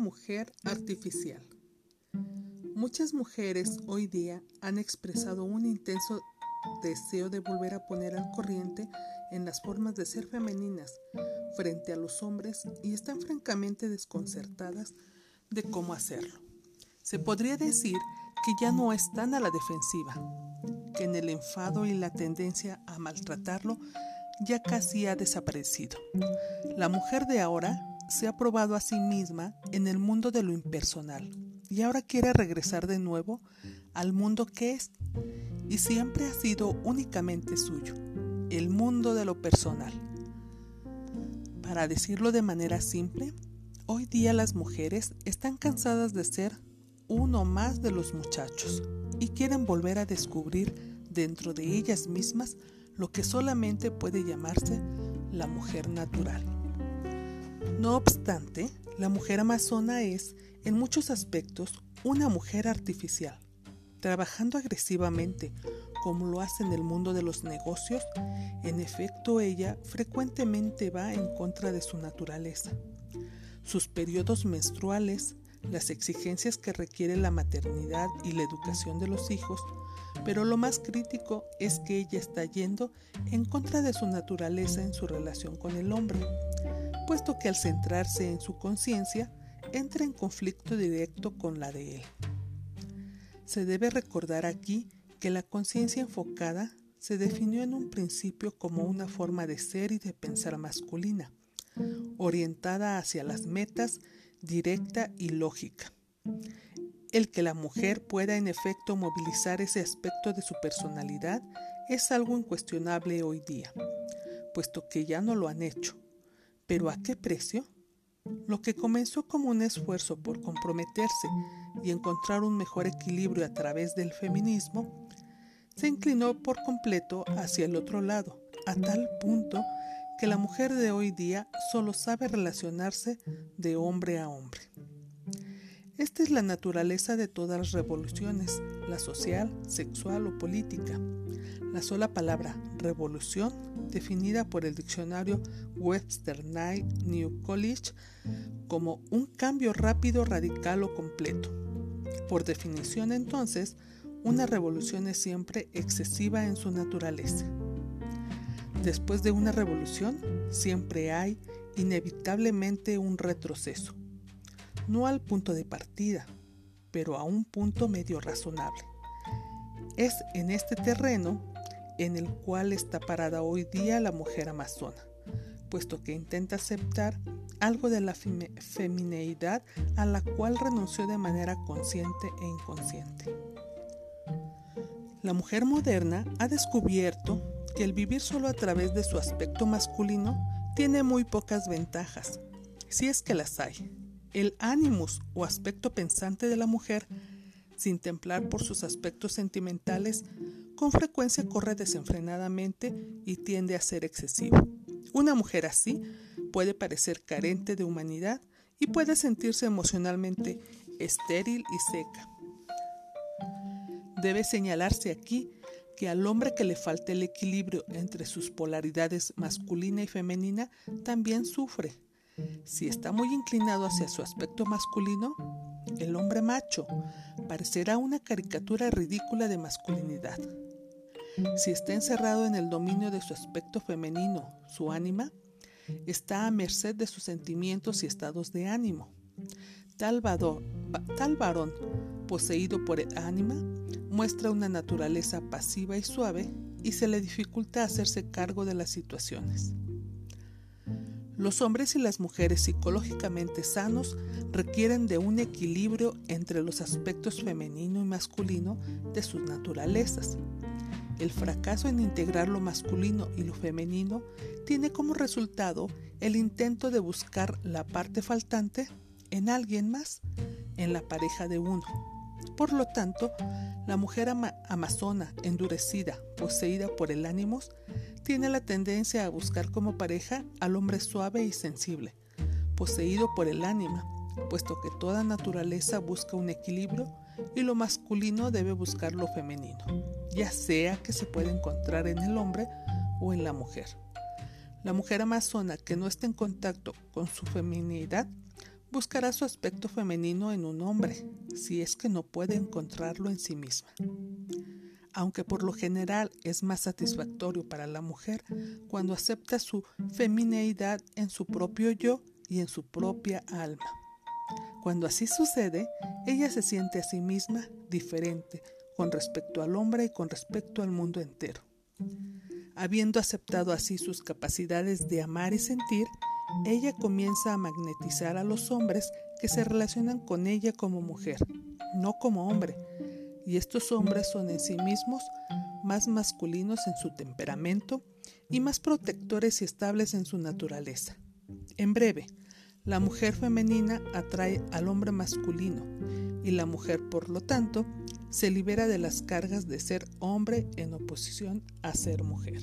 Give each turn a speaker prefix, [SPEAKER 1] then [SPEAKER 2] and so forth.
[SPEAKER 1] mujer artificial. Muchas mujeres hoy día han expresado un intenso deseo de volver a poner al corriente en las formas de ser femeninas frente a los hombres y están francamente desconcertadas de cómo hacerlo. Se podría decir que ya no están a la defensiva, que en el enfado y la tendencia a maltratarlo ya casi ha desaparecido. La mujer de ahora se ha probado a sí misma en el mundo de lo impersonal y ahora quiere regresar de nuevo al mundo que es y siempre ha sido únicamente suyo, el mundo de lo personal. Para decirlo de manera simple, hoy día las mujeres están cansadas de ser uno más de los muchachos y quieren volver a descubrir dentro de ellas mismas lo que solamente puede llamarse la mujer natural. No obstante, la mujer amazona es, en muchos aspectos, una mujer artificial. Trabajando agresivamente, como lo hace en el mundo de los negocios, en efecto ella frecuentemente va en contra de su naturaleza. Sus periodos menstruales, las exigencias que requiere la maternidad y la educación de los hijos, pero lo más crítico es que ella está yendo en contra de su naturaleza en su relación con el hombre, puesto que al centrarse en su conciencia, entra en conflicto directo con la de él. Se debe recordar aquí que la conciencia enfocada se definió en un principio como una forma de ser y de pensar masculina, orientada hacia las metas, directa y lógica. El que la mujer pueda en efecto movilizar ese aspecto de su personalidad es algo incuestionable hoy día, puesto que ya no lo han hecho. ¿Pero a qué precio? Lo que comenzó como un esfuerzo por comprometerse y encontrar un mejor equilibrio a través del feminismo, se inclinó por completo hacia el otro lado, a tal punto que la mujer de hoy día solo sabe relacionarse de hombre a hombre. Esta es la naturaleza de todas las revoluciones, la social, sexual o política. La sola palabra revolución, definida por el diccionario Webster New College como un cambio rápido, radical o completo. Por definición entonces, una revolución es siempre excesiva en su naturaleza. Después de una revolución, siempre hay inevitablemente un retroceso no al punto de partida, pero a un punto medio razonable. Es en este terreno en el cual está parada hoy día la mujer amazona, puesto que intenta aceptar algo de la femineidad a la cual renunció de manera consciente e inconsciente. La mujer moderna ha descubierto que el vivir solo a través de su aspecto masculino tiene muy pocas ventajas, si es que las hay. El ánimos o aspecto pensante de la mujer, sin templar por sus aspectos sentimentales, con frecuencia corre desenfrenadamente y tiende a ser excesivo. Una mujer así puede parecer carente de humanidad y puede sentirse emocionalmente estéril y seca. Debe señalarse aquí que al hombre que le falta el equilibrio entre sus polaridades masculina y femenina también sufre si está muy inclinado hacia su aspecto masculino, el hombre macho parecerá una caricatura ridícula de masculinidad. Si está encerrado en el dominio de su aspecto femenino, su ánima, está a merced de sus sentimientos y estados de ánimo. Tal, tal varón, poseído por el ánima, muestra una naturaleza pasiva y suave y se le dificulta hacerse cargo de las situaciones. Los hombres y las mujeres psicológicamente sanos requieren de un equilibrio entre los aspectos femenino y masculino de sus naturalezas. El fracaso en integrar lo masculino y lo femenino tiene como resultado el intento de buscar la parte faltante en alguien más, en la pareja de uno. Por lo tanto, la mujer amazona, endurecida, poseída por el ánimo, tiene la tendencia a buscar como pareja al hombre suave y sensible, poseído por el ánima, puesto que toda naturaleza busca un equilibrio y lo masculino debe buscar lo femenino, ya sea que se pueda encontrar en el hombre o en la mujer. La mujer amazona que no está en contacto con su feminidad buscará su aspecto femenino en un hombre, si es que no puede encontrarlo en sí misma. Aunque por lo general es más satisfactorio para la mujer cuando acepta su femineidad en su propio yo y en su propia alma. Cuando así sucede, ella se siente a sí misma diferente con respecto al hombre y con respecto al mundo entero. Habiendo aceptado así sus capacidades de amar y sentir, ella comienza a magnetizar a los hombres que se relacionan con ella como mujer, no como hombre, y estos hombres son en sí mismos más masculinos en su temperamento y más protectores y estables en su naturaleza. En breve, la mujer femenina atrae al hombre masculino y la mujer, por lo tanto, se libera de las cargas de ser hombre en oposición a ser mujer.